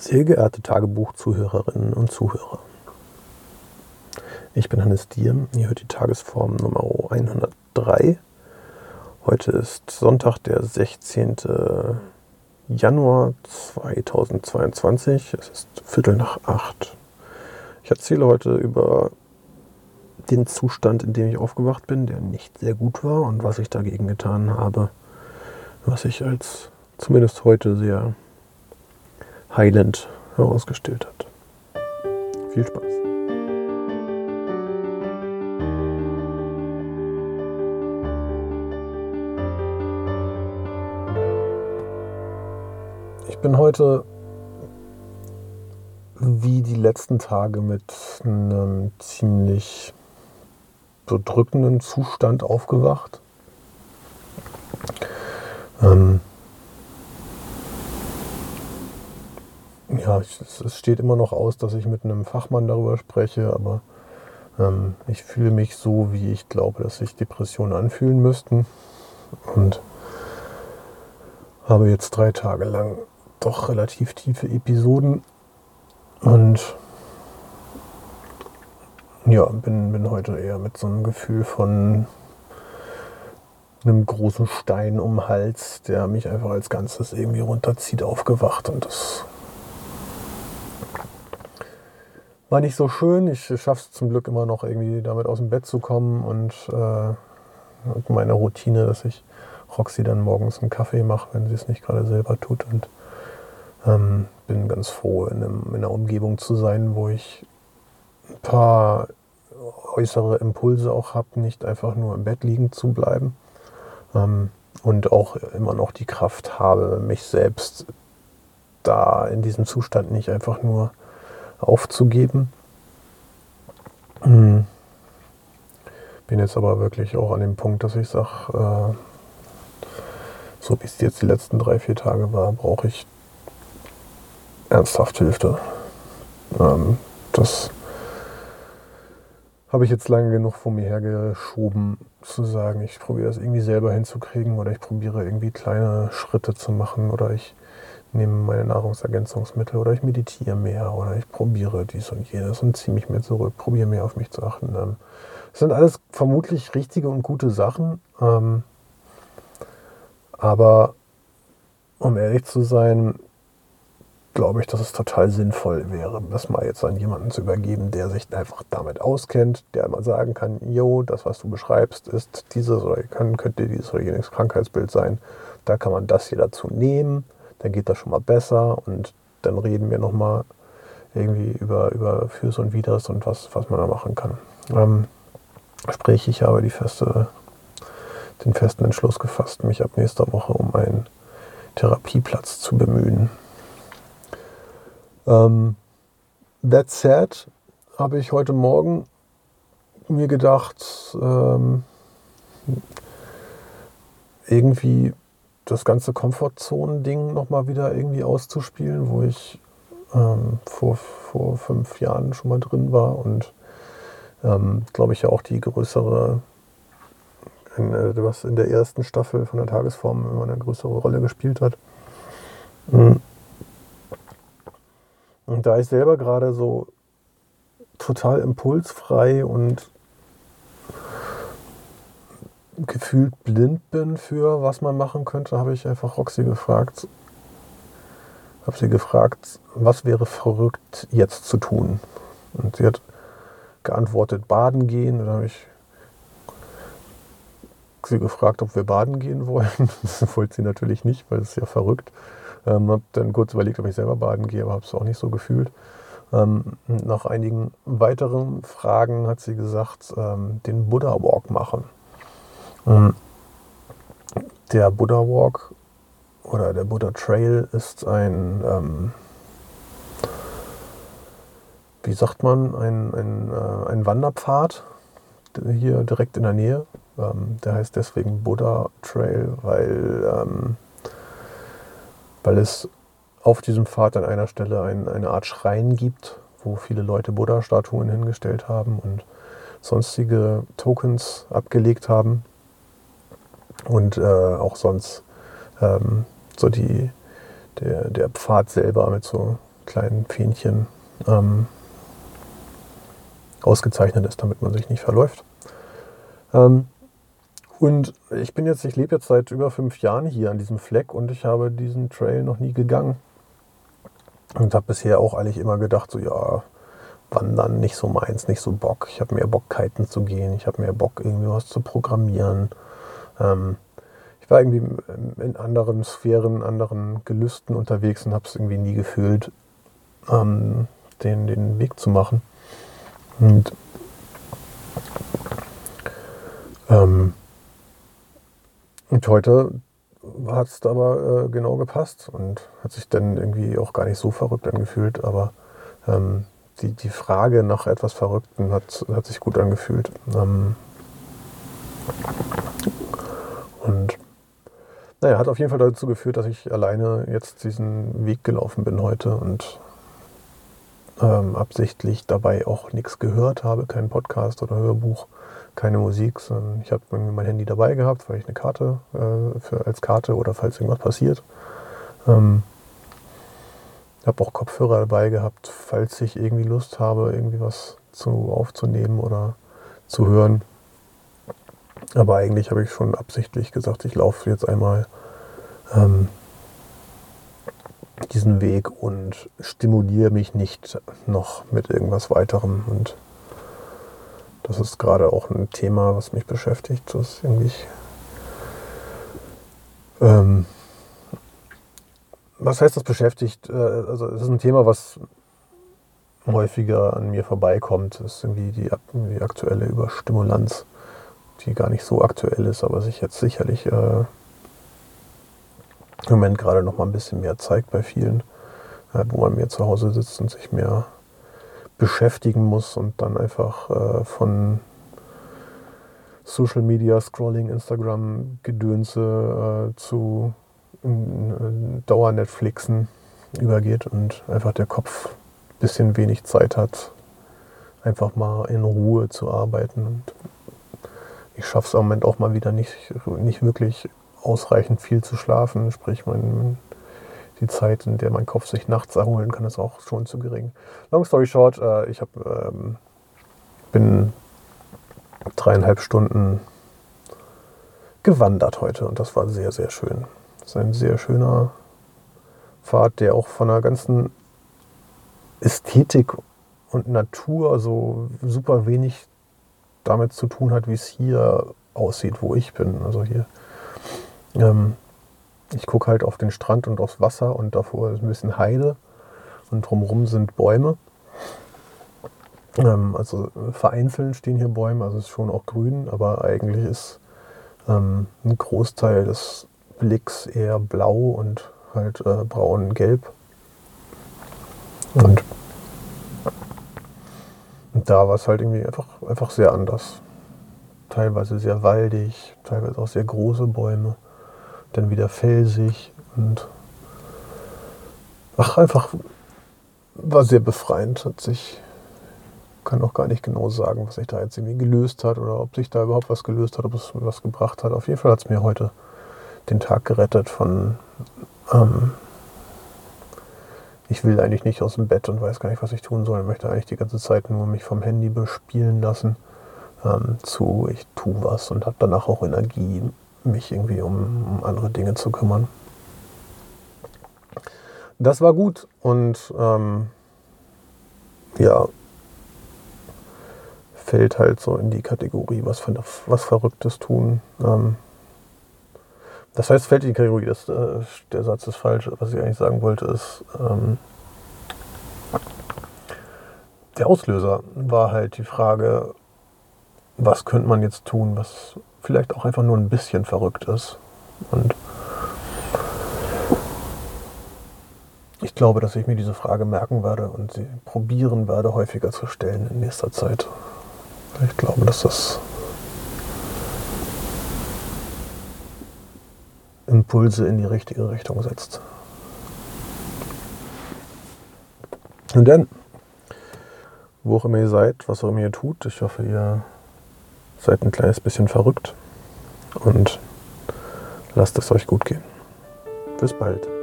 Sehr geehrte Tagebuch-Zuhörerinnen und Zuhörer. Ich bin Hannes Diem, ihr hört die Tagesform Nummer 103. Heute ist Sonntag, der 16. Januar 2022. Es ist Viertel nach acht. Ich erzähle heute über den Zustand, in dem ich aufgewacht bin, der nicht sehr gut war und was ich dagegen getan habe, was sich als zumindest heute sehr heilend herausgestellt hat. Viel Spaß. Ich bin heute wie die letzten Tage mit einem ziemlich bedrückenden Zustand aufgewacht. Ähm ja, ich, es steht immer noch aus, dass ich mit einem Fachmann darüber spreche, aber ähm, ich fühle mich so, wie ich glaube, dass sich Depressionen anfühlen müssten. Und habe jetzt drei Tage lang doch relativ tiefe Episoden und ja, bin, bin heute eher mit so einem Gefühl von einem großen Stein um den Hals, der mich einfach als Ganzes irgendwie runterzieht, aufgewacht. Und das war nicht so schön. Ich schaffe es zum Glück immer noch irgendwie damit aus dem Bett zu kommen und äh, meine Routine, dass ich Roxy dann morgens einen Kaffee mache, wenn sie es nicht gerade selber tut. Und ähm, bin ganz froh, in, einem, in, einer Umgebung zu sein, wo ich ein paar äußere Impulse auch habe, nicht einfach nur im Bett liegen zu bleiben. Ähm, und auch immer noch die Kraft habe, mich selbst da in diesem Zustand nicht einfach nur aufzugeben. Hm. Bin jetzt aber wirklich auch an dem Punkt, dass ich sage, äh, so wie es jetzt die letzten drei, vier Tage war, brauche ich ernsthaft Hilfe. Ähm, das habe ich jetzt lange genug vor mir hergeschoben, zu sagen, ich probiere das irgendwie selber hinzukriegen oder ich probiere irgendwie kleine Schritte zu machen oder ich nehme meine Nahrungsergänzungsmittel oder ich meditiere mehr oder ich probiere dies und jenes und ziehe mich mehr zurück, probiere mehr auf mich zu achten. Ähm, das sind alles vermutlich richtige und gute Sachen, ähm, aber um ehrlich zu sein, glaube ich, dass es total sinnvoll wäre, das mal jetzt an jemanden zu übergeben, der sich einfach damit auskennt, der mal sagen kann, jo, das, was du beschreibst, ist dieses oder könnte dieses oder jenes Krankheitsbild sein. Da kann man das hier dazu nehmen, dann geht das schon mal besser und dann reden wir nochmal irgendwie über, über Fürs und Widers und was, was man da machen kann. Ähm, sprich, ich habe die feste, den festen Entschluss gefasst, mich ab nächster Woche um einen Therapieplatz zu bemühen. Ähm, that said, habe ich heute Morgen mir gedacht, ähm, irgendwie das ganze Komfortzonen-Ding nochmal wieder irgendwie auszuspielen, wo ich ähm, vor, vor fünf Jahren schon mal drin war und ähm, glaube ich ja auch die größere, was in der ersten Staffel von der Tagesform immer eine größere Rolle gespielt hat. Mhm. Und da ich selber gerade so total impulsfrei und gefühlt blind bin für was man machen könnte, habe ich einfach Roxy gefragt, habe sie gefragt, was wäre verrückt jetzt zu tun? Und sie hat geantwortet, baden gehen. dann habe ich sie gefragt, ob wir baden gehen wollen. Das wollte sie natürlich nicht, weil es ist ja verrückt. Ähm, habe dann kurz überlegt, ob ich selber baden gehe, aber habe es auch nicht so gefühlt. Ähm, nach einigen weiteren Fragen hat sie gesagt, ähm, den Buddha Walk machen. Ähm, der Buddha Walk oder der Buddha Trail ist ein, ähm, wie sagt man, ein, ein, äh, ein Wanderpfad hier direkt in der Nähe. Ähm, der heißt deswegen Buddha Trail, weil weil es auf diesem Pfad an einer Stelle ein, eine Art Schrein gibt, wo viele Leute Buddha-Statuen hingestellt haben und sonstige Tokens abgelegt haben. Und äh, auch sonst ähm, so die, der, der Pfad selber mit so kleinen Fähnchen ähm, ausgezeichnet ist, damit man sich nicht verläuft. Ähm, und ich bin jetzt, ich lebe jetzt seit über fünf Jahren hier an diesem Fleck und ich habe diesen Trail noch nie gegangen. Und habe bisher auch eigentlich immer gedacht, so ja, Wandern nicht so meins, nicht so Bock. Ich habe mehr Bock, kiten zu gehen. Ich habe mehr Bock, irgendwie was zu programmieren. Ähm, ich war irgendwie in anderen Sphären, anderen Gelüsten unterwegs und habe es irgendwie nie gefühlt, ähm, den, den Weg zu machen. Und ähm, und heute hat es aber äh, genau gepasst und hat sich dann irgendwie auch gar nicht so verrückt angefühlt, aber ähm, die, die Frage nach etwas Verrückten hat, hat sich gut angefühlt. Ähm, naja, hat auf jeden Fall dazu geführt, dass ich alleine jetzt diesen Weg gelaufen bin heute und ähm, absichtlich dabei auch nichts gehört habe, kein Podcast oder Hörbuch, keine Musik, sondern ich habe mein Handy dabei gehabt, weil ich eine Karte äh, für, als Karte oder falls irgendwas passiert. Ähm, habe auch Kopfhörer dabei gehabt, falls ich irgendwie Lust habe, irgendwie was zu aufzunehmen oder zu hören. Aber eigentlich habe ich schon absichtlich gesagt, ich laufe jetzt einmal ähm, diesen Weg und stimuliere mich nicht noch mit irgendwas weiterem. Und das ist gerade auch ein Thema, was mich beschäftigt. Das irgendwie. Ähm, was heißt das beschäftigt? Äh, also es ist ein Thema, was häufiger an mir vorbeikommt. Das ist irgendwie die, die aktuelle Überstimulanz, die gar nicht so aktuell ist, aber sich jetzt sicherlich äh, im Moment gerade noch mal ein bisschen mehr zeigt bei vielen, äh, wo man mehr zu Hause sitzt und sich mehr beschäftigen muss und dann einfach äh, von Social Media, Scrolling, Instagram, Gedönse äh, zu äh, Dauer-Netflixen übergeht und einfach der Kopf ein bisschen wenig Zeit hat, einfach mal in Ruhe zu arbeiten. Und ich schaffe es im Moment auch mal wieder nicht, nicht wirklich ausreichend viel zu schlafen, sprich mein, die Zeit, in der mein Kopf sich nachts erholen kann, ist auch schon zu gering. Long story short, äh, ich hab, ähm, bin dreieinhalb Stunden gewandert heute und das war sehr, sehr schön. Das ist ein sehr schöner Pfad, der auch von der ganzen Ästhetik und Natur so super wenig damit zu tun hat, wie es hier aussieht, wo ich bin. Also hier ähm, ich gucke halt auf den Strand und aufs Wasser und davor ist ein bisschen Heide und drumherum sind Bäume. Ähm, also vereinzelt stehen hier Bäume, also es ist schon auch grün, aber eigentlich ist ähm, ein Großteil des Blicks eher blau und halt äh, braun-gelb. Und, da war es halt irgendwie einfach, einfach sehr anders. Teilweise sehr waldig, teilweise auch sehr große Bäume dann wieder felsig und ach, einfach war sehr befreiend. Hat sich, kann auch gar nicht genau sagen, was sich da jetzt irgendwie gelöst hat oder ob sich da überhaupt was gelöst hat, ob es was gebracht hat. Auf jeden Fall hat es mir heute den Tag gerettet von ähm, ich will eigentlich nicht aus dem Bett und weiß gar nicht, was ich tun soll. Ich möchte eigentlich die ganze Zeit nur mich vom Handy bespielen lassen. Ähm, zu ich tue was und habe danach auch Energie, mich irgendwie um, um andere Dinge zu kümmern. Das war gut und ähm, ja, fällt halt so in die Kategorie, was, für, was Verrücktes tun. Ähm, das heißt, fällt in die Kategorie, das, äh, der Satz ist falsch. Was ich eigentlich sagen wollte, ist, ähm, der Auslöser war halt die Frage, was könnte man jetzt tun, was vielleicht auch einfach nur ein bisschen verrückt ist. Und ich glaube, dass ich mir diese Frage merken werde und sie probieren werde, häufiger zu stellen in nächster Zeit. Ich glaube, dass das Impulse in die richtige Richtung setzt. Und dann, wo auch immer ihr seid, was auch immer ihr tut, ich hoffe, ihr seid ein kleines bisschen verrückt und lasst es euch gut gehen. Bis bald.